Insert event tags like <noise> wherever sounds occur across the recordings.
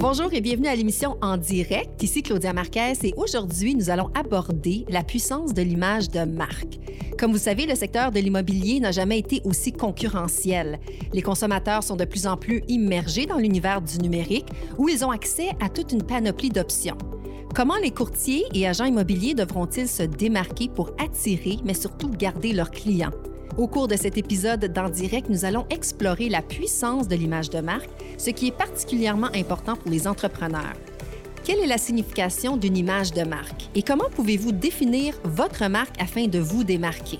Bonjour et bienvenue à l'émission En direct. Ici Claudia Marquez et aujourd'hui, nous allons aborder la puissance de l'image de marque. Comme vous savez, le secteur de l'immobilier n'a jamais été aussi concurrentiel. Les consommateurs sont de plus en plus immergés dans l'univers du numérique où ils ont accès à toute une panoplie d'options. Comment les courtiers et agents immobiliers devront-ils se démarquer pour attirer, mais surtout garder leurs clients? Au cours de cet épisode d'En direct, nous allons explorer la puissance de l'image de marque, ce qui est particulièrement important pour les entrepreneurs. Quelle est la signification d'une image de marque et comment pouvez-vous définir votre marque afin de vous démarquer?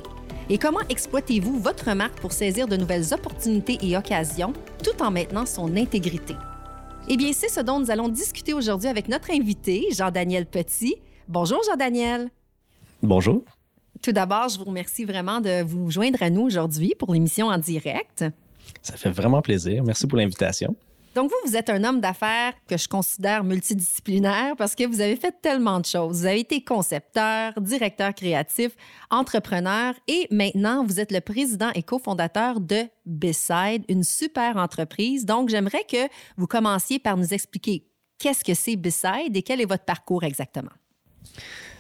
Et comment exploitez-vous votre marque pour saisir de nouvelles opportunités et occasions tout en maintenant son intégrité? Eh bien, c'est ce dont nous allons discuter aujourd'hui avec notre invité, Jean-Daniel Petit. Bonjour, Jean-Daniel. Bonjour. Tout d'abord, je vous remercie vraiment de vous joindre à nous aujourd'hui pour l'émission en direct. Ça fait vraiment plaisir. Merci pour l'invitation. Donc, vous, vous êtes un homme d'affaires que je considère multidisciplinaire parce que vous avez fait tellement de choses. Vous avez été concepteur, directeur créatif, entrepreneur et maintenant, vous êtes le président et cofondateur de Beside, une super entreprise. Donc, j'aimerais que vous commenciez par nous expliquer qu'est-ce que c'est Beside et quel est votre parcours exactement.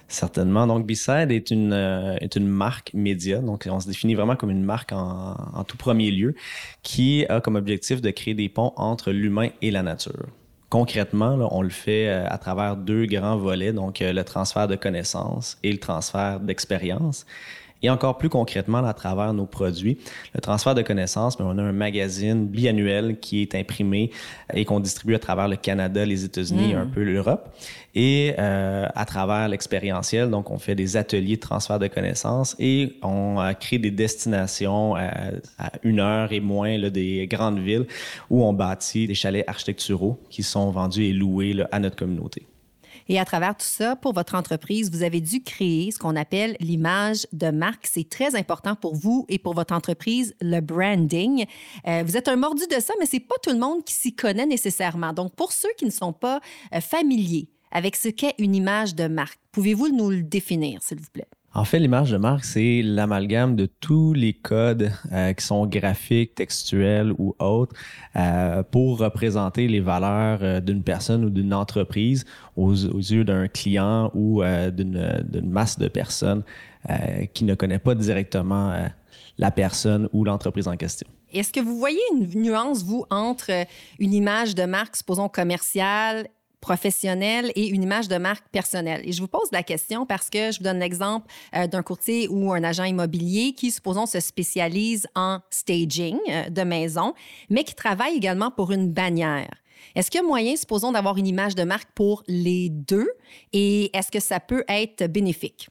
Certainement. Donc, B-Side est une, euh, est une marque média. Donc, on se définit vraiment comme une marque en, en tout premier lieu qui a comme objectif de créer des ponts entre l'humain et la nature. Concrètement, on le fait euh, à travers deux grands volets, donc euh, le transfert de connaissances et le transfert d'expérience. Et encore plus concrètement, à travers nos produits, le transfert de connaissances, mais on a un magazine biannuel qui est imprimé et qu'on distribue à travers le Canada, les États-Unis et un peu l'Europe. Et euh, à travers l'expérientiel, donc on fait des ateliers de transfert de connaissances et on a créé des destinations à, à une heure et moins là, des grandes villes où on bâtit des chalets architecturaux qui sont vendus et loués là, à notre communauté. Et à travers tout ça, pour votre entreprise, vous avez dû créer ce qu'on appelle l'image de marque. C'est très important pour vous et pour votre entreprise, le branding. Euh, vous êtes un mordu de ça, mais c'est pas tout le monde qui s'y connaît nécessairement. Donc, pour ceux qui ne sont pas euh, familiers avec ce qu'est une image de marque, pouvez-vous nous le définir, s'il vous plaît? En fait, l'image de marque, c'est l'amalgame de tous les codes euh, qui sont graphiques, textuels ou autres euh, pour représenter les valeurs euh, d'une personne ou d'une entreprise aux, aux yeux d'un client ou d'une masse de personnes qui ne connaît pas directement la personne ou l'entreprise en question. Est-ce que vous voyez une nuance, vous, entre une image de marque, supposons commerciale, professionnelle et une image de marque personnelle. Et je vous pose la question parce que je vous donne l'exemple euh, d'un courtier ou un agent immobilier qui, supposons, se spécialise en staging euh, de maison, mais qui travaille également pour une bannière. Est-ce qu'il moyen, supposons, d'avoir une image de marque pour les deux et est-ce que ça peut être bénéfique?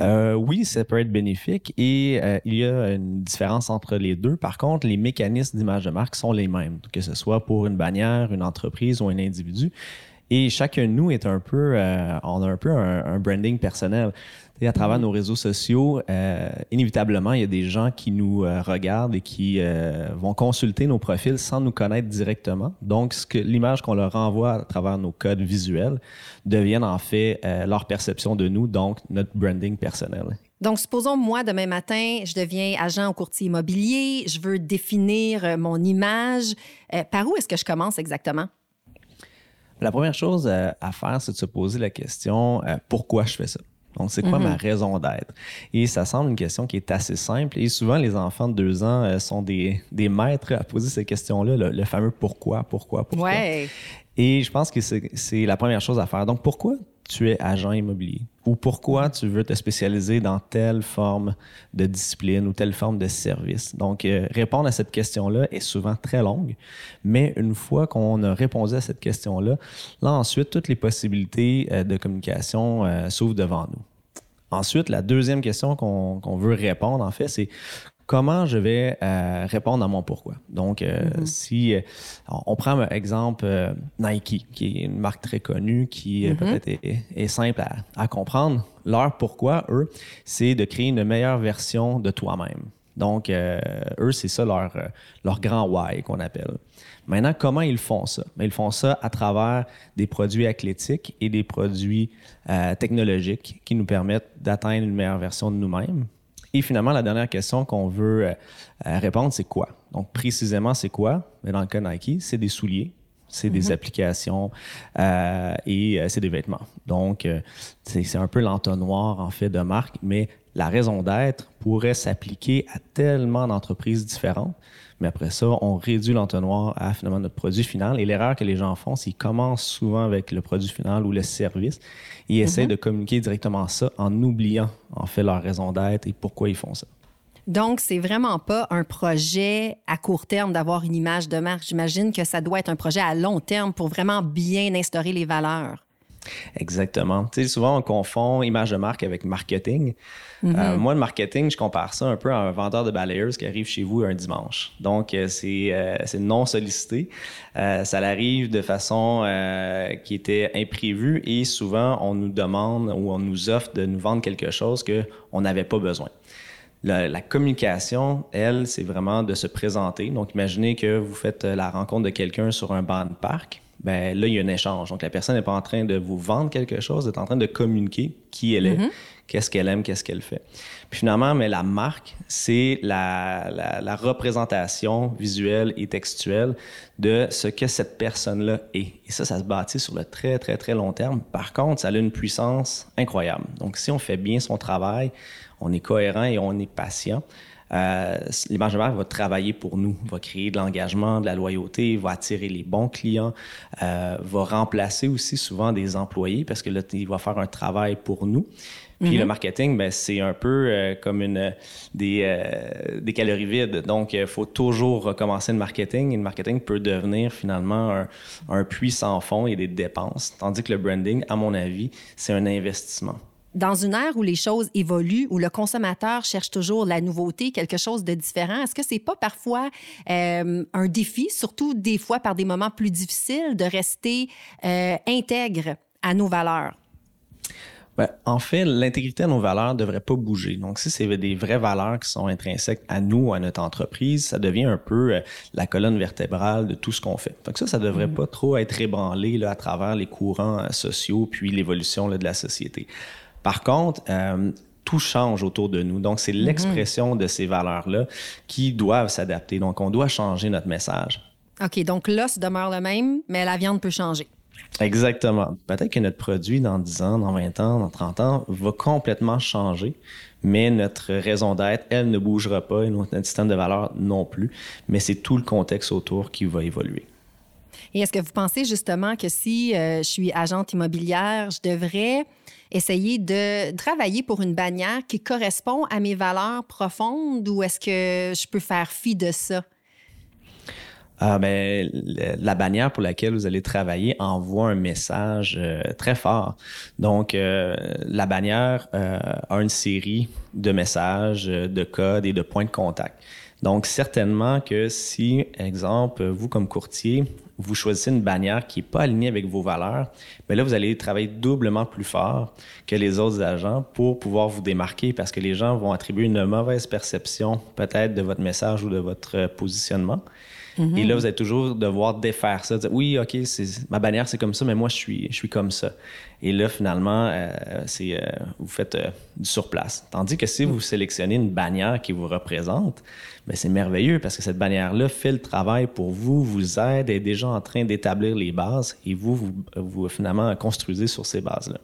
Euh, oui, ça peut être bénéfique et euh, il y a une différence entre les deux. Par contre, les mécanismes d'image de marque sont les mêmes, que ce soit pour une bannière, une entreprise ou un individu. Et chacun de nous est un peu, euh, on a un peu un, un branding personnel. Et à travers nos réseaux sociaux, euh, inévitablement, il y a des gens qui nous euh, regardent et qui euh, vont consulter nos profils sans nous connaître directement. Donc, ce que l'image qu'on leur envoie à travers nos codes visuels deviennent en fait leur perception de nous, donc notre branding personnel. Donc, supposons, moi, demain matin, je deviens agent au courtier immobilier, je veux définir mon image. Par où est-ce que je commence exactement? La première chose à faire, c'est de se poser la question pourquoi je fais ça? Donc, c'est quoi ma raison d'être? Et ça semble une question qui est assez simple. Et souvent, les enfants de deux ans euh, sont des, des maîtres à poser cette question-là, le, le fameux pourquoi, pourquoi, pourquoi. Ouais. Et je pense que c'est la première chose à faire. Donc, pourquoi tu es agent immobilier? Ou pourquoi tu veux te spécialiser dans telle forme de discipline ou telle forme de service? Donc, euh, répondre à cette question-là est souvent très longue, mais une fois qu'on a répondu à cette question-là, là, ensuite, toutes les possibilités euh, de communication euh, s'ouvrent devant nous. Ensuite, la deuxième question qu'on qu'on veut répondre, en fait, c'est comment je vais euh, répondre à mon pourquoi. Donc, euh, si euh, on prend un exemple Nike, qui est une marque très connue, qui euh, peut-être est, est simple à, à comprendre. Leur pourquoi, eux, c'est de créer une meilleure version de toi-même. Donc, eux, c'est ça leur, leur grand why qu'on appelle. Maintenant, comment ils font ça? Ben, ils font ça à travers des produits athlétiques et des produits technologiques qui nous permettent d'atteindre une meilleure version de nous-mêmes. Et finalement, la dernière question qu'on veut euh, euh, répondre, c'est quoi? Donc, précisément, c'est quoi? Mais dans le cas Nike, c'est des souliers. C'est des applications et c'est des vêtements. Donc, c'est un peu l'entonnoir, en fait, de marque, mais la raison d'être pourrait s'appliquer à tellement d'entreprises différentes. Mais après ça, on réduit l'entonnoir à finalement notre produit final. Et l'erreur que les gens font, c'est qu'ils commencent souvent avec le produit final ou le service. Ils essaient mm-hmm. de communiquer directement ça en oubliant en fait leur raison d'être et pourquoi ils font ça. Donc, c'est vraiment pas un projet à court terme d'avoir une image de marque. J'imagine que ça doit être un projet à long terme pour vraiment bien instaurer les valeurs. Exactement. Tu sais, souvent, on confond image de marque avec marketing. Euh, mm-hmm. moi, le marketing, je compare ça un peu à un vendeur de balayeurs qui arrive chez vous un dimanche. Donc, euh, euh, c'est non sollicité. ça arrive de façon qui était imprévue et souvent, on nous demande ou on nous offre de nous vendre quelque chose qu'on n'avait pas besoin. La, la, communication, elle, c'est vraiment de se présenter. Donc, imaginez que vous faites la rencontre de quelqu'un sur un banc de parc ben là, il y a un échange. Donc, la personne n'est pas en train de vous vendre quelque chose, elle est en train de communiquer qui elle est, mm-hmm. qu'est-ce qu'elle aime, qu'est-ce qu'elle fait. Puis finalement, mais la marque, c'est la, la, représentation visuelle et textuelle de ce que cette personne-là est. Et ça, ça se bâtit sur le très, très, très long terme. Par contre, ça a une puissance incroyable. Donc, si on fait bien son travail, on est cohérent et on est patient, euh, l'image de marque va travailler pour nous, va créer de l'engagement, de la loyauté, va attirer les bons clients, euh, va remplacer aussi souvent des employés parce que là, il va faire un travail pour nous. Puis le mhm. marketing, ben, c'est un peu euh, comme une, des, euh, des calories vides. Donc, il faut toujours recommencer le marketing. Et le marketing peut devenir finalement un, un puits sans fond et des dépenses. Tandis que le branding, à mon avis, c'est un investissement dans une ère où les choses évoluent, où le consommateur cherche toujours la nouveauté, quelque chose de différent, est-ce que c'est pas parfois euh, un défi, surtout des fois par des moments plus difficiles, de rester euh, intègre à nos valeurs? Ben, en fait, l'intégrité de nos valeurs ne devrait pas bouger. Donc, si c'est des vraies valeurs qui sont intrinsèques à nous, à notre entreprise, ça devient un peu euh, la colonne vertébrale de tout ce qu'on fait. Donc ça, ça devrait mm. pas trop être ébranlé là, à travers les courants euh, sociaux puis l'évolution de la société. Par contre, euh, tout change autour de nous. Donc, c'est mhm. l'expression de ces valeurs-là qui doivent s'adapter. Donc, on doit changer notre message. OK, donc l'os demeure le même, mais la viande peut changer. Exactement. Peut-être que notre produit, dans 10 ans, dans 20 ans, dans 30 ans, va complètement changer, mais notre raison d'être, elle, ne bougera pas et notre système de valeurs non plus. Mais c'est tout le contexte autour qui va évoluer. Et est-ce que vous pensez justement que si euh, je suis agente immobilière, je devrais essayer de travailler pour une bannière qui correspond à mes valeurs profondes ou est-ce que je peux faire fi de ça? Ah ben, la bannière pour laquelle vous allez travailler envoie un message euh, très fort. Donc, euh, la bannière a une série de messages, de codes et de points de contact. Donc, certainement que si, exemple, vous comme courtier, vous choisissez une bannière qui n'est pas alignée avec vos valeurs, mais là, vous allez travailler doublement plus fort que les autres agents pour pouvoir vous démarquer parce que les gens vont attribuer une mauvaise perception peut-être de votre message ou de votre positionnement. Et là, vous allez toujours devoir défaire ça. Dire, oui, OK, ma bannière, c'est comme ça, mais moi, je suis, je suis comme ça. Et là, finalement, euh, c'est, euh, vous faites euh, du surplace. Tandis que si vous sélectionnez une bannière qui vous représente, ben, c'est merveilleux parce que cette bannière-là fait le travail pour vous, vous aide, est déjà en train d'établir les bases et vous, vous, vous finalement construisez sur ces bases-là.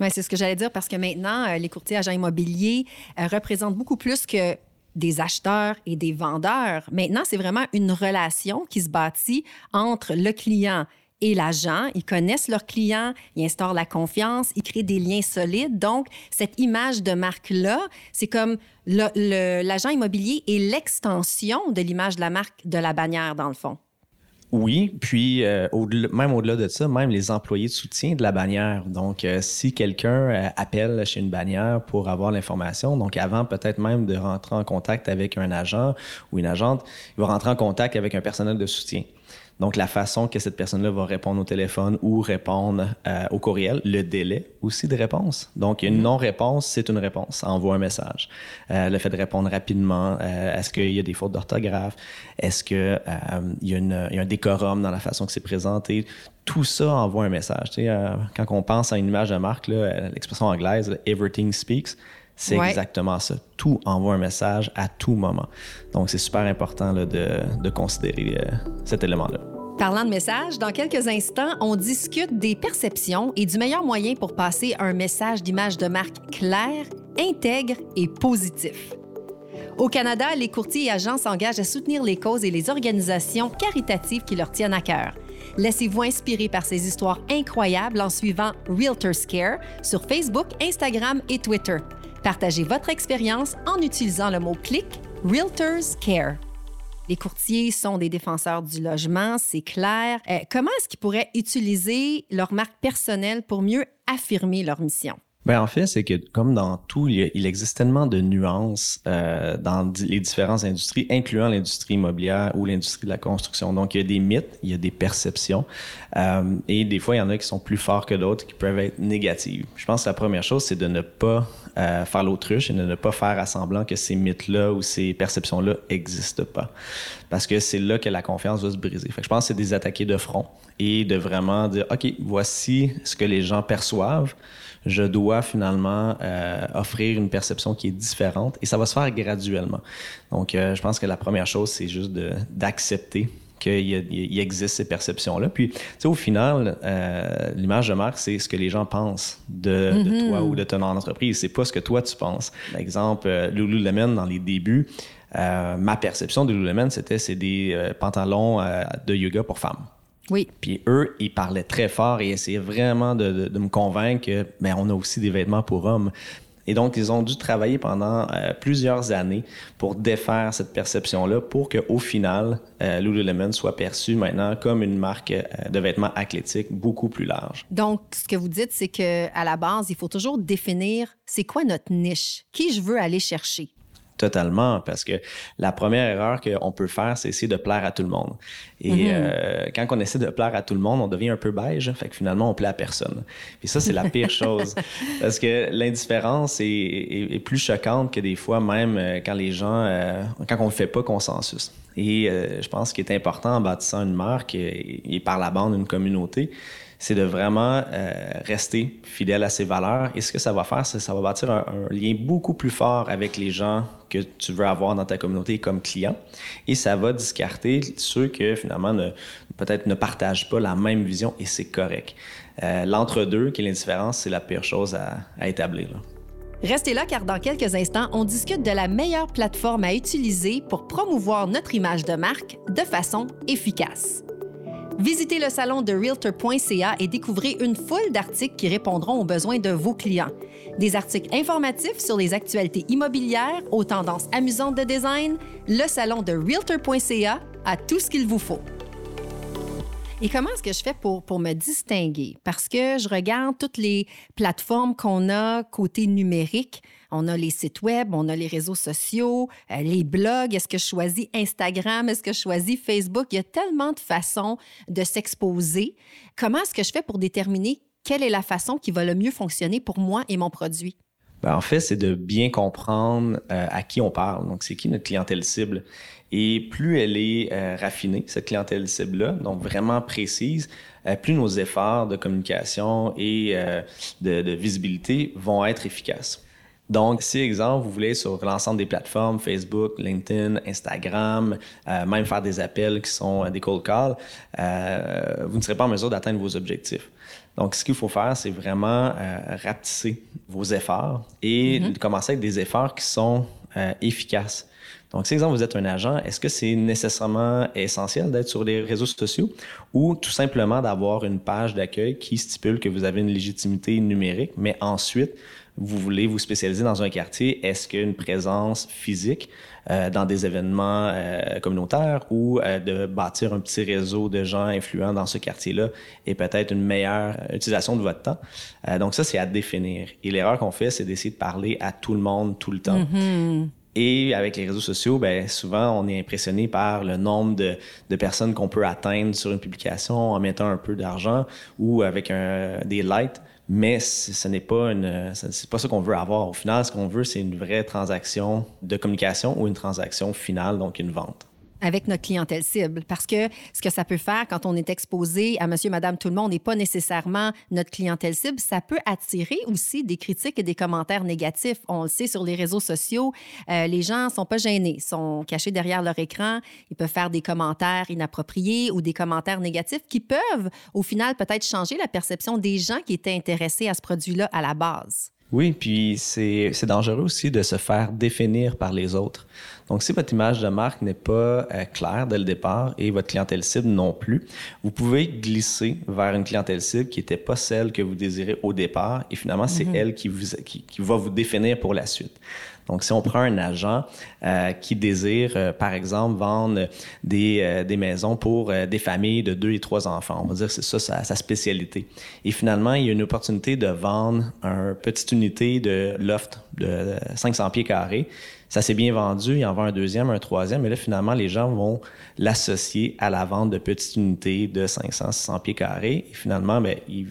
Oui, c'est ce que j'allais dire parce que maintenant, les courtiers agents immobiliers représentent beaucoup plus que des acheteurs et des vendeurs. Maintenant, c'est vraiment une relation qui se bâtit entre le client et l'agent. Ils connaissent leurs clients, ils instaurent la confiance, ils créent des liens solides. Donc, cette image de marque-là, c'est comme l'agent immobilier est l'extension de l'image de la marque de la bannière, dans le fond. Oui, puis euh, même au-delà de ça, même les employés de soutien de la bannière. Donc, euh, si quelqu'un euh, appelle chez une bannière pour avoir l'information, donc avant peut-être même de rentrer en contact avec un agent ou une agente, il va rentrer en contact avec un personnel de soutien. Donc, la façon que cette personne-là va répondre au téléphone ou répondre euh, au courriel, le délai aussi de réponse. Donc, une mm-hmm. non-réponse, c'est une réponse. Envoie un message. Euh, le fait de répondre rapidement, euh, est-ce qu'il y a des fautes d'orthographe? Est-ce qu'il y, y, a un décorum dans la façon que c'est présenté? Tout ça envoie un message. Tu sais, quand on pense à une image de marque, l'expression anglaise, everything speaks, c'est exactement ça. Tout envoie un message à tout moment. Donc, c'est super important de, considérer cet élément-là. Parlant de message, dans quelques instants, on discute des perceptions et du meilleur moyen pour passer un message d'image de marque clair, intègre et positif. Au Canada, les courtiers et agents s'engagent à soutenir les causes et les organisations caritatives qui leur tiennent à cœur. Laissez-vous inspirer par ces histoires incroyables en suivant Realtors Care sur Facebook, Instagram et Twitter. Partagez votre expérience en utilisant le mot-clic Realtors Care. Les courtiers sont des défenseurs du logement, c'est clair. Euh, comment est-ce qu'ils pourraient utiliser leur marque personnelle pour mieux affirmer leur mission? Ben en fait, c'est que comme dans tout, il, existe tellement de nuances euh, dans les différentes industries, incluant l'industrie immobilière ou l'industrie de la construction. Donc, il y a des mythes, il y a des perceptions, euh, et des fois, il y en a qui sont plus forts que d'autres, qui peuvent être négatives. Je pense que la première chose, c'est de ne pas euh, faire l'autruche et de ne pas faire à semblant que ces mythes-là ou ces perceptions-là n'existent pas. Parce que c'est là que la confiance va se briser. Fait que je pense que c'est des attaquer de front et de vraiment dire, OK, voici ce que les gens perçoivent je dois finalement euh, offrir une perception qui est différente et ça va se faire graduellement. Donc, euh, je pense que la première chose, c'est juste d'accepter qu'il existe ces perceptions-là. Puis, tu sais, au final, euh, l'image de marque, c'est ce que les gens pensent de, de, toi ou de ton entreprise. C'est pas ce que toi, tu penses. Par exemple, Lululemon, dans les débuts, ma perception de Lululemon, c'était c'est des pantalons de yoga pour femmes. Oui. Puis eux, ils parlaient très fort et essayaient vraiment de, me convaincre que ben, on a aussi des vêtements pour hommes. Et donc, ils ont dû travailler pendant euh, plusieurs années pour défaire cette perception-là pour qu'au final, euh, Lululemon soit perçu maintenant comme une marque euh, de vêtements athlétiques beaucoup plus large. Donc, ce que vous dites, c'est qu'à la base, il faut toujours définir c'est quoi notre niche, qui je veux aller chercher. Totalement, parce que la première erreur qu'on peut faire, c'est essayer de plaire à tout le monde. Et mm-hmm. euh, quand on essaie de plaire à tout le monde, on devient un peu beige, fait que finalement, on plaît à personne. Puis ça, c'est la <laughs> pire chose, parce que l'indifférence est, plus choquante que des fois, même euh, quand les gens, euh, quand on ne fait pas consensus. Et je pense qu'il est important en bâtissant une marque et, et par la bande une communauté, c'est de vraiment euh, rester fidèle à ses valeurs. Et ce que ça va faire, c'est que ça va bâtir un, lien beaucoup plus fort avec les gens que tu veux avoir dans ta communauté comme client. Et ça va discarter ceux que finalement peut-être ne partagent pas la même vision et c'est correct. Euh, l'entre-deux, qui est l'indifférence, c'est la pire chose à, à établir. Restez là car dans quelques instants, on discute de la meilleure plateforme à utiliser pour promouvoir notre image de marque de façon efficace. Visitez le salon de realtor.ca et découvrez une foule d'articles qui répondront aux besoins de vos clients. Des articles informatifs sur les actualités immobilières, aux tendances amusantes de design, le salon de realtor.ca a tout ce qu'il vous faut. Et comment est-ce que je fais pour, pour me distinguer? Parce que je regarde toutes les plateformes qu'on a côté numérique. On a les sites web, on a les réseaux sociaux, euh, les blogs. Est-ce que je choisis Instagram? Est-ce que je choisis Facebook? Il y a tellement de façons de s'exposer. Comment est-ce que je fais pour déterminer quelle est la façon qui va le mieux fonctionner pour moi et mon produit? Ben, en fait, c'est de bien comprendre euh, à qui on parle. Donc, c'est qui notre clientèle cible? Et plus elle est euh, raffinée, cette clientèle cible-là, donc vraiment précise, plus nos efforts de communication et de, visibilité vont être efficaces. Donc, si, exemple, vous voulez sur l'ensemble des plateformes, Facebook, LinkedIn, Instagram, même faire des appels qui sont des cold calls, vous ne serez pas en mesure d'atteindre vos objectifs. Donc, ce qu'il faut faire, c'est vraiment euh, rapetisser vos efforts et mm-hmm. commencer avec des efforts qui sont euh, efficaces. Donc, si exemple vous êtes un agent, est-ce que c'est nécessairement essentiel d'être sur les réseaux sociaux ou tout simplement d'avoir une page d'accueil qui stipule que vous avez une légitimité numérique, mais ensuite, vous voulez vous spécialiser dans un quartier, est-ce qu'une présence physique euh, dans des événements euh, communautaires ou euh, de bâtir un petit réseau de gens influents dans ce quartier-là est peut-être une meilleure utilisation de votre temps? donc ça, c'est à définir. Et l'erreur qu'on fait, c'est d'essayer de parler à tout le monde tout le temps. Mm-hmm. Et avec les réseaux sociaux, ben, souvent, on est impressionné par le nombre de, de personnes qu'on peut atteindre sur une publication en mettant un peu d'argent ou avec un, des likes mais ce n'est pas une, c'est qu'on veut avoir. Au final, ce qu'on veut, c'est une vraie transaction de communication ou une transaction finale, donc une vente. Avec notre clientèle cible. Parce que ce que ça peut faire quand on est exposé à monsieur, madame, tout le monde n'est pas nécessairement notre clientèle cible, ça peut attirer aussi des critiques et des commentaires négatifs. On le sait sur les réseaux sociaux, euh, les gens sont pas gênés, sont cachés derrière leur écran, ils peuvent faire des commentaires inappropriés ou des commentaires négatifs qui peuvent, au final, peut-être changer la perception des gens qui étaient intéressés à ce produit-là à la base. Oui, puis c'est dangereux aussi de se faire définir par les autres. Donc, si votre image de marque n'est pas euh, claire dès le départ et votre clientèle cible non plus, vous pouvez glisser vers une clientèle cible qui n'était pas celle que vous désirez au départ et finalement, c'est mm-hmm. elle qui, vous, qui, qui va vous définir pour la suite. Donc, si on prend un agent euh, qui désire, euh, par exemple, vendre des, euh, des maisons pour des familles de deux et trois enfants, on va dire que c'est ça sa, sa, spécialité. Et finalement, il y a une opportunité de vendre une petite unité de loft de 500 pieds carrés ça s'est bien vendu, il en vend un deuxième, un troisième, mais là, finalement, les gens vont l'associer à la vente de petites unités de 500, 600 pieds carrés. Et finalement, ben, il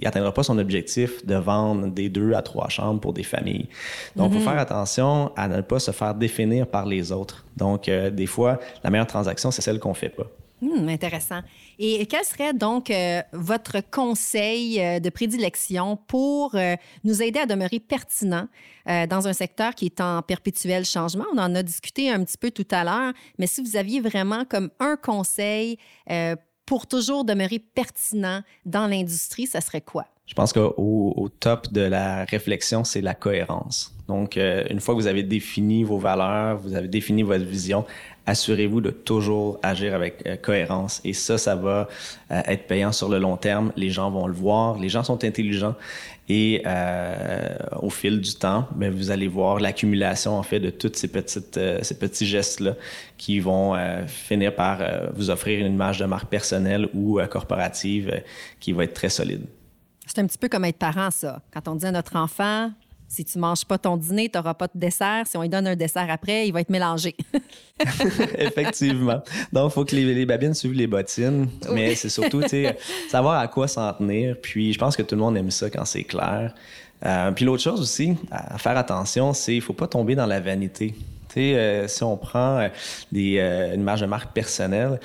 n'atteindra pas son objectif de vendre des deux à trois chambres pour des familles. Donc, il faut mm-hmm. faire attention à ne pas se faire définir par les autres. Donc, euh, des fois, la meilleure transaction, c'est celle qu'on fait pas. Hum, intéressant. Et quel serait donc euh, votre conseil euh, de prédilection pour euh, nous aider à demeurer pertinent dans un secteur qui est en perpétuel changement? On en a discuté un petit peu tout à l'heure, mais si vous aviez vraiment comme un conseil pour toujours demeurer pertinent dans l'industrie, ça serait quoi? Je pense qu'au au top de la réflexion, c'est la cohérence. Donc, une fois que vous avez défini vos valeurs, vous avez défini votre vision, assurez-vous de toujours agir avec euh, cohérence. Et ça, ça va euh, être payant sur le long terme. Les gens vont le voir. Les gens sont intelligents. Et euh, au fil du temps, ben, vous allez voir l'accumulation en fait de toutes ces petites ces petits gestes là qui vont finir par vous offrir une image de marque personnelle ou corporative qui va être très solide. C'est un petit peu comme être parent, ça. Quand on dit à notre enfant, si tu manges pas ton dîner, tu n'auras pas de dessert. Si on lui donne un dessert après, il va être mélangé. <laughs> Effectivement. Donc, il faut que les, babines suivent les bottines. Mais c'est surtout, <laughs> savoir à quoi s'en tenir. Puis, je pense que tout le monde aime ça quand c'est clair. Euh, puis l'autre chose aussi à faire attention, c'est qu'il ne faut pas tomber dans la vanité. Euh, si on prend euh, des, euh, une marge de marque personnelle,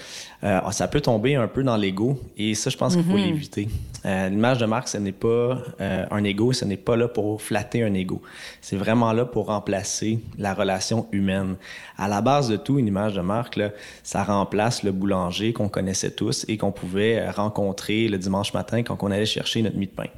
ça peut tomber un peu dans l'ego et ça, je pense qu'il faut mm-hmm. l'éviter. L'image de marque, ce n'est pas un ego, ce n'est pas là pour flatter un ego. C'est vraiment là pour remplacer la relation humaine. À la base de tout, une image de marque, là, ça remplace le boulanger qu'on connaissait tous et qu'on pouvait rencontrer le dimanche matin quand on allait chercher notre mie de pain.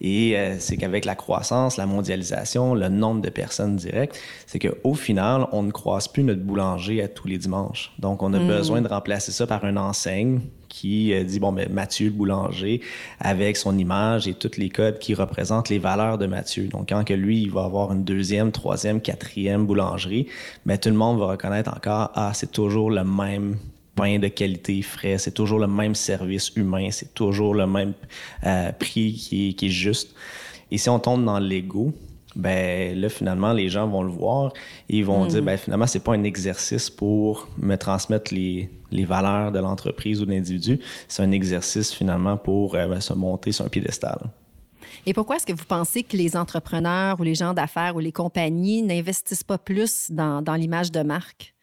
Et c'est qu'avec la croissance, la mondialisation, le nombre de personnes directes, c'est qu'au final, on ne croise plus notre boulanger à tous les dimanches. Donc, on a hmm. besoin de remplacer ça par une enseigne qui euh, dit, bon, ben, Mathieu le boulanger, avec son image et tous les codes qui représentent les valeurs de Mathieu. Donc, quand que lui, il va avoir une deuxième, troisième, quatrième boulangerie, ben, tout le monde va reconnaître encore, ah, c'est toujours le même pain de qualité frais, c'est toujours le même service humain, c'est toujours le même euh, prix qui qui est juste. Et si on tombe dans l'ego, ben là finalement les gens vont le voir et ils vont dire mhm. ben finalement c'est pas un exercice pour me transmettre les, les valeurs de l'entreprise ou de l'individu, c'est un exercice finalement pour euh, ben, se monter sur un piédestal. Et pourquoi est-ce que vous pensez que les entrepreneurs ou les gens d'affaires ou les compagnies n'investissent pas plus dans, dans l'image de marque?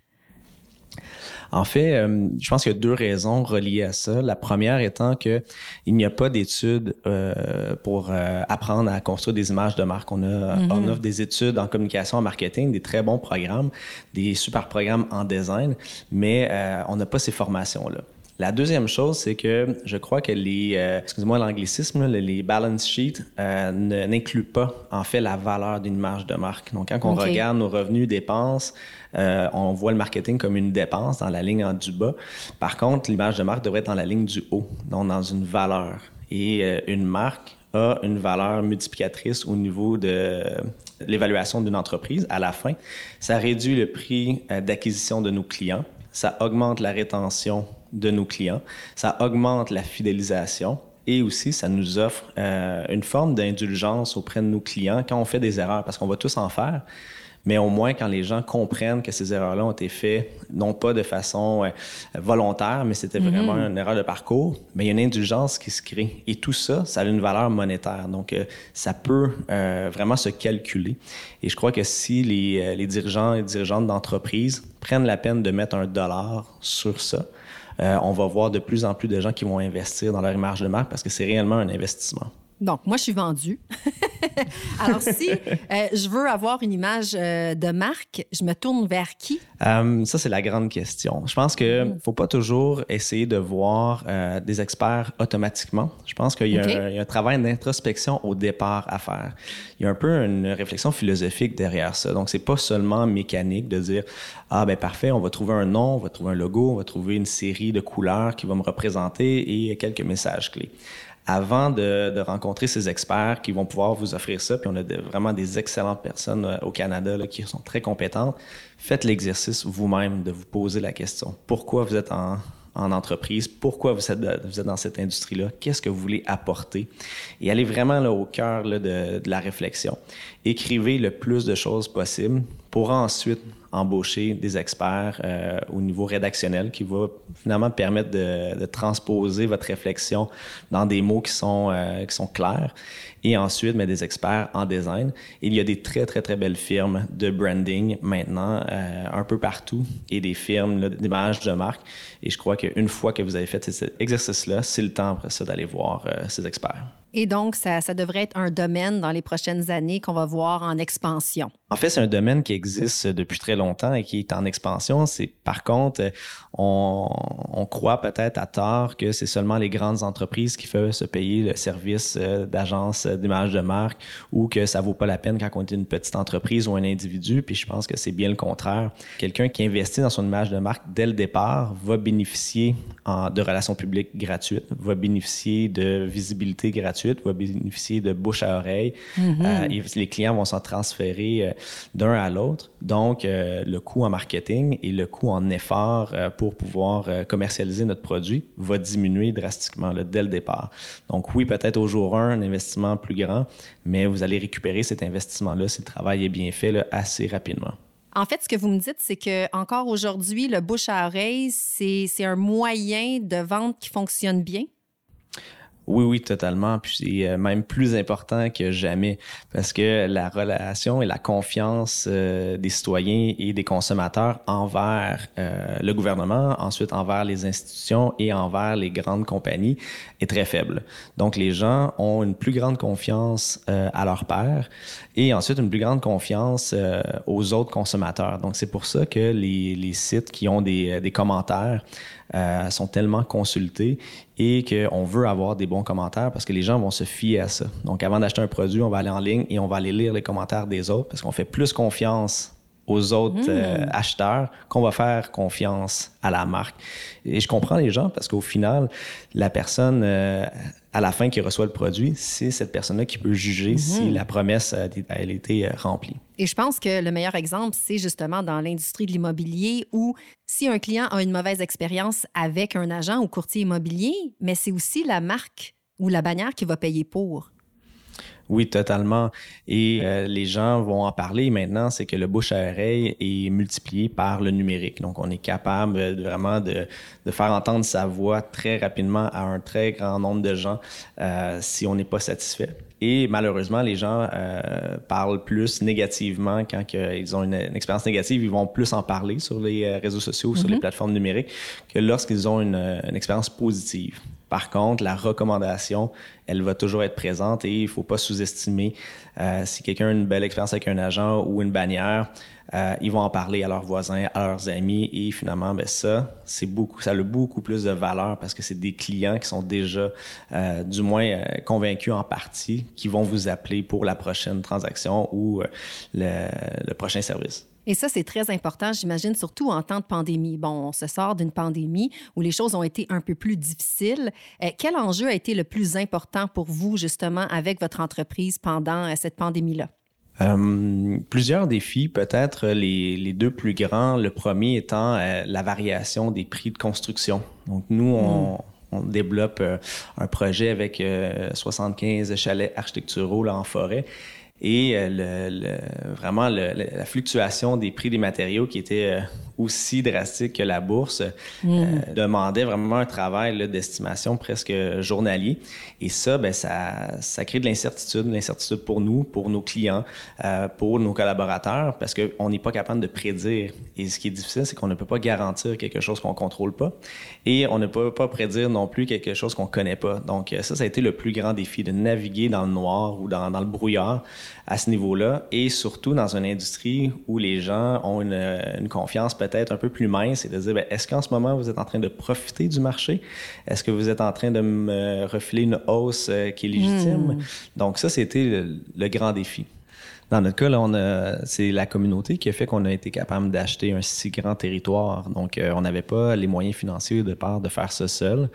En fait, euh, je pense qu'il y a deux raisons reliées à ça. La première étant que il n'y a pas d'études euh, pour euh, apprendre à construire des images de marque. On a mm-hmm. on offre des études en communication, en marketing, des très bons programmes, des super programmes en design, mais on n'a pas ces formations là. La deuxième chose, c'est que je crois que les, excusez-moi l'anglicisme, les balance sheets euh, n'incluent pas en fait la valeur d'une image de marque. Donc, quand on regarde nos revenus, dépenses, euh, on voit le marketing comme une dépense dans la ligne en du bas. Par contre, l'image de marque devrait être dans la ligne du haut, donc dans une valeur. Et euh, une marque a une valeur multiplicatrice au niveau de l'évaluation d'une entreprise à la fin. Ça réduit le prix euh, d'acquisition de nos clients, ça augmente la rétention de nos clients, ça augmente la fidélisation et aussi ça nous offre une forme d'indulgence auprès de nos clients quand on fait des erreurs, parce qu'on va tous en faire. Mais au moins, quand les gens comprennent que ces erreurs-là ont été faites, non pas de façon euh, volontaire, mais c'était vraiment une erreur de parcours, mais il y a une indulgence qui se crée. Et tout ça, ça a une valeur monétaire. Donc, euh, ça peut euh, vraiment se calculer. Et je crois que si les, les dirigeants et dirigeantes d'entreprise prennent la peine de mettre un dollar sur ça, on va voir de plus en plus de gens qui vont investir dans leur image de marque parce que c'est réellement un investissement. Donc, moi, je suis vendue. <laughs> Alors, si euh, je veux avoir une image euh, de marque, je me tourne vers qui? Euh, ça, c'est la grande question. Je pense qu'il ne mm. faut pas toujours essayer de voir des experts automatiquement. Je pense qu'il y, a un travail d'introspection au départ à faire. Il y a un peu une réflexion philosophique derrière ça. Donc, c'est pas seulement mécanique de dire Ah, ben parfait, on va trouver un nom, on va trouver un logo, on va trouver une série de couleurs qui va me représenter et quelques messages clés avant de, rencontrer ces experts qui vont pouvoir vous offrir ça, puis on a vraiment des excellentes personnes euh, au Canada qui sont très compétentes, faites l'exercice vous-même de vous poser la question. Pourquoi vous êtes en, entreprise, pourquoi vous êtes, dans cette industrie-là, qu'est-ce que vous voulez apporter? Et allez vraiment là, au cœur de, de, la réflexion. Écrivez le plus de choses possible pour ensuite embaucher des experts euh, au niveau rédactionnel qui va finalement permettre de, transposer votre réflexion dans des mots qui sont, euh, qui sont clairs et ensuite mais des experts en design. il y a des très, très, très belles firmes de branding maintenant euh, un peu partout et des firmes d'images de marque. Et je crois qu'une fois que vous avez fait cet exercice-là, c'est le temps après ça d'aller voir ces experts. Et donc, ça, ça, devrait être un domaine dans les prochaines années qu'on va voir en expansion. En fait, c'est un domaine qui existe depuis très longtemps et qui est en expansion. C'est par contre, on, on croit peut-être à tort que c'est seulement les grandes entreprises qui peuvent se payer le service euh, d'agence d'image de marque ou que ça vaut pas la peine quand on est une petite entreprise ou un individu. Puis je pense que c'est bien le contraire. Quelqu'un qui investit dans son image de marque dès le départ va bénéficier en, de relations publiques gratuites, va bénéficier de visibilité gratuite va bénéficier de bouche à oreille. Mm-hmm. Euh, les clients vont s'en transférer euh, d'un à l'autre. Donc, euh, le coût en marketing et le coût en effort pour pouvoir commercialiser notre produit va diminuer drastiquement dès le départ. Donc, oui, peut-être au jour 1, un investissement plus grand, mais vous allez récupérer cet investissement-là si le travail est bien fait assez rapidement. En fait, ce que vous me dites, c'est que encore aujourd'hui, le bouche à oreille, c'est un moyen de vente qui fonctionne bien. Oui, oui, totalement. Puis c'est euh, même plus important que jamais parce que la relation et la confiance euh, des citoyens et des consommateurs envers euh, le gouvernement, ensuite envers les institutions et envers les grandes compagnies est très faible. Donc les gens ont une plus grande confiance à leur père et ensuite une plus grande confiance aux autres consommateurs. Donc c'est pour ça que les, sites qui ont des commentaires euh, sont tellement consultés et qu'on veut avoir des bons commentaires parce que les gens vont se fier à ça. Donc, avant d'acheter un produit, on va aller en ligne et on va aller lire les commentaires des autres parce qu'on fait plus confiance aux autres mmh. euh, acheteurs qu'on va faire confiance à la marque. Et je comprends les gens parce qu'au final, la personne euh, à la fin qui reçoit le produit, c'est cette personne-là qui peut juger si mmh. la promesse a, a été remplie. Et je pense que le meilleur exemple, c'est justement dans l'industrie de l'immobilier où si un client a une mauvaise expérience avec un agent ou courtier immobilier, mais c'est aussi la marque ou la bannière qui va payer pour. Oui, totalement. Et euh, les gens vont en parler maintenant, c'est que le bouche à oreille est multiplié par le numérique. Donc, on est capable vraiment de, de, faire entendre sa voix très rapidement à un très grand nombre de gens euh, si on n'est pas satisfait. Et malheureusement, les gens euh, parlent plus négativement quand ils ont une, expérience négative, ils vont plus en parler sur les euh, réseaux sociaux, sur les mm-hmm. plateformes numériques, que lorsqu'ils ont une, une, expérience positive. Par contre, la recommandation, elle va toujours être présente et il faut pas sous-estimer euh, si quelqu'un a une belle expérience avec un agent ou une bannière, euh, ils vont en parler à leurs voisins, à leurs amis, et finalement, ben ça, ça a beaucoup plus de valeur parce que c'est des clients qui sont déjà, euh, du moins, convaincus en partie, qui vont vous appeler pour la prochaine transaction ou le prochain service. Et ça, c'est très important, j'imagine, surtout en temps de pandémie. Bon, on se sort d'une pandémie où les choses ont été un peu plus difficiles. quel enjeu a été le plus important pour vous, justement, avec votre entreprise pendant cette pandémie-là? Euh, plusieurs défis, peut-être les, les, deux plus grands. Le premier étant euh, la variation des prix de construction. Donc nous, on, mm. on développe euh, un projet avec 75 chalets architecturaux là, en forêt. Et le, vraiment la fluctuation des prix des matériaux qui était aussi drastique que la bourse, mm. euh, demandait vraiment un travail d'estimation presque journalier. Et ça, ben, ça, ça crée de l'incertitude, l'incertitude pour nous, pour nos clients, euh, pour nos collaborateurs, parce qu'on n'est pas capable de prédire. Et ce qui est difficile, c'est qu'on ne peut pas garantir quelque chose qu'on contrôle pas, et on ne peut pas prédire non plus quelque chose qu'on connaît pas. Donc ça, ça a été le plus grand défi de naviguer dans le noir ou dans, dans le brouillard à ce niveau-là, et surtout dans une industrie où les gens ont une, une confiance peut-être un peu plus mince et de dire, ben, est-ce qu'en ce moment, vous êtes en train de profiter du marché? Est-ce que vous êtes en train de me refiler une hausse euh, qui est légitime? Hmm. Donc ça, c'était le, grand défi. Dans notre cas, là, c'est la communauté qui a fait qu'on a été capable d'acheter un si grand territoire. Donc, euh, on n'avait pas les moyens financiers de part de faire ça seul.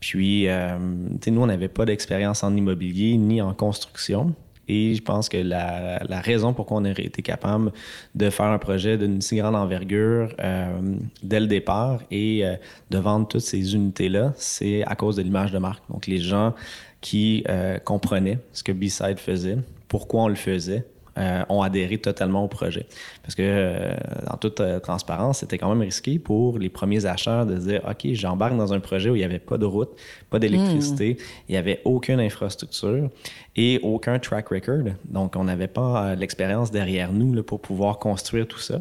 Puis, euh, nous, on n'avait pas d'expérience en immobilier ni en construction. Et je pense que la, raison pour on a été capable de faire un projet d'une si grande envergure euh, dès le départ et euh, de vendre toutes ces unités-là, c'est à cause de l'image de marque. Donc, les gens qui euh, comprenaient ce que B-Side faisait, pourquoi on le faisait, euh, ont adhéré totalement au projet. Parce que, euh, en toute euh, transparence, c'était quand même risqué pour les premiers acheteurs de dire OK, j'embarque dans un projet où il n'y avait pas de route, pas d'électricité, hmm. il n'y avait aucune infrastructure et aucun track record. Donc, on n'avait pas l'expérience derrière nous pour pouvoir construire tout ça.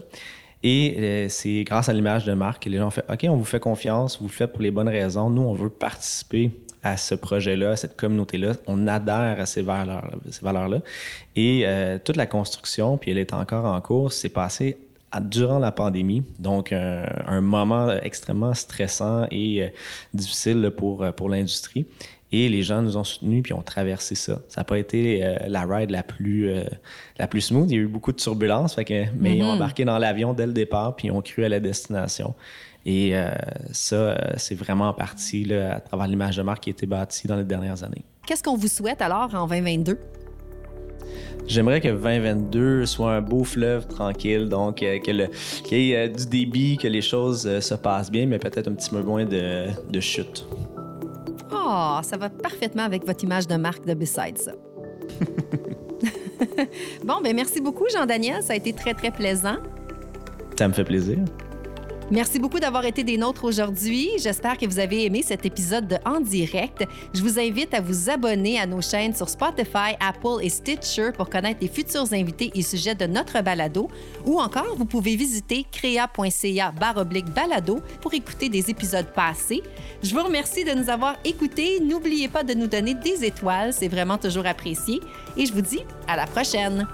Et c'est grâce à l'image de marque que les gens ont fait OK, on vous fait confiance, vous le faites pour les bonnes raisons. Nous, on veut participer à ce projet-là, à cette communauté-là. On adhère à ces valeurs-là. Ces. Et euh, toute la construction, puis elle est encore en cours, s'est passée durant la pandémie, donc un, moment extrêmement stressant et euh, difficile pour, euh, pour l'industrie. Et les gens nous ont soutenus puis ont traversé ça. Ça n'a pas été la ride la plus, la plus smooth. Il y a eu beaucoup de turbulences, fait que, mais ils ont mm-hmm. embarqué dans l'avion dès le départ puis ils ont cru à la destination. Et euh, ça, euh, c'est vraiment parti là, à travers l'image de marque qui a été bâtie dans les dernières années. Qu'est-ce qu'on vous souhaite alors en 2022? J'aimerais que 2022 soit un beau fleuve tranquille, donc euh, qu'il y ait du débit, que les choses se passent bien, mais peut-être un petit peu moins de, de chute. Oh, ça va parfaitement avec votre image de marque de Beside, ça. <laughs> bon, ben merci beaucoup, Jean-Daniel. Ça a été très, très plaisant. Ça me fait plaisir. Merci beaucoup d'avoir été des nôtres aujourd'hui. J'espère que vous avez aimé cet épisode de En direct. Je vous invite à vous abonner à nos chaînes sur Spotify, Apple et Stitcher pour connaître les futurs invités et sujets de notre balado. Ou encore, vous pouvez visiter crea.ca balado pour écouter des épisodes passés. Je vous remercie de nous avoir écoutés. N'oubliez pas de nous donner des étoiles, c'est vraiment toujours apprécié. Et je vous dis à la prochaine.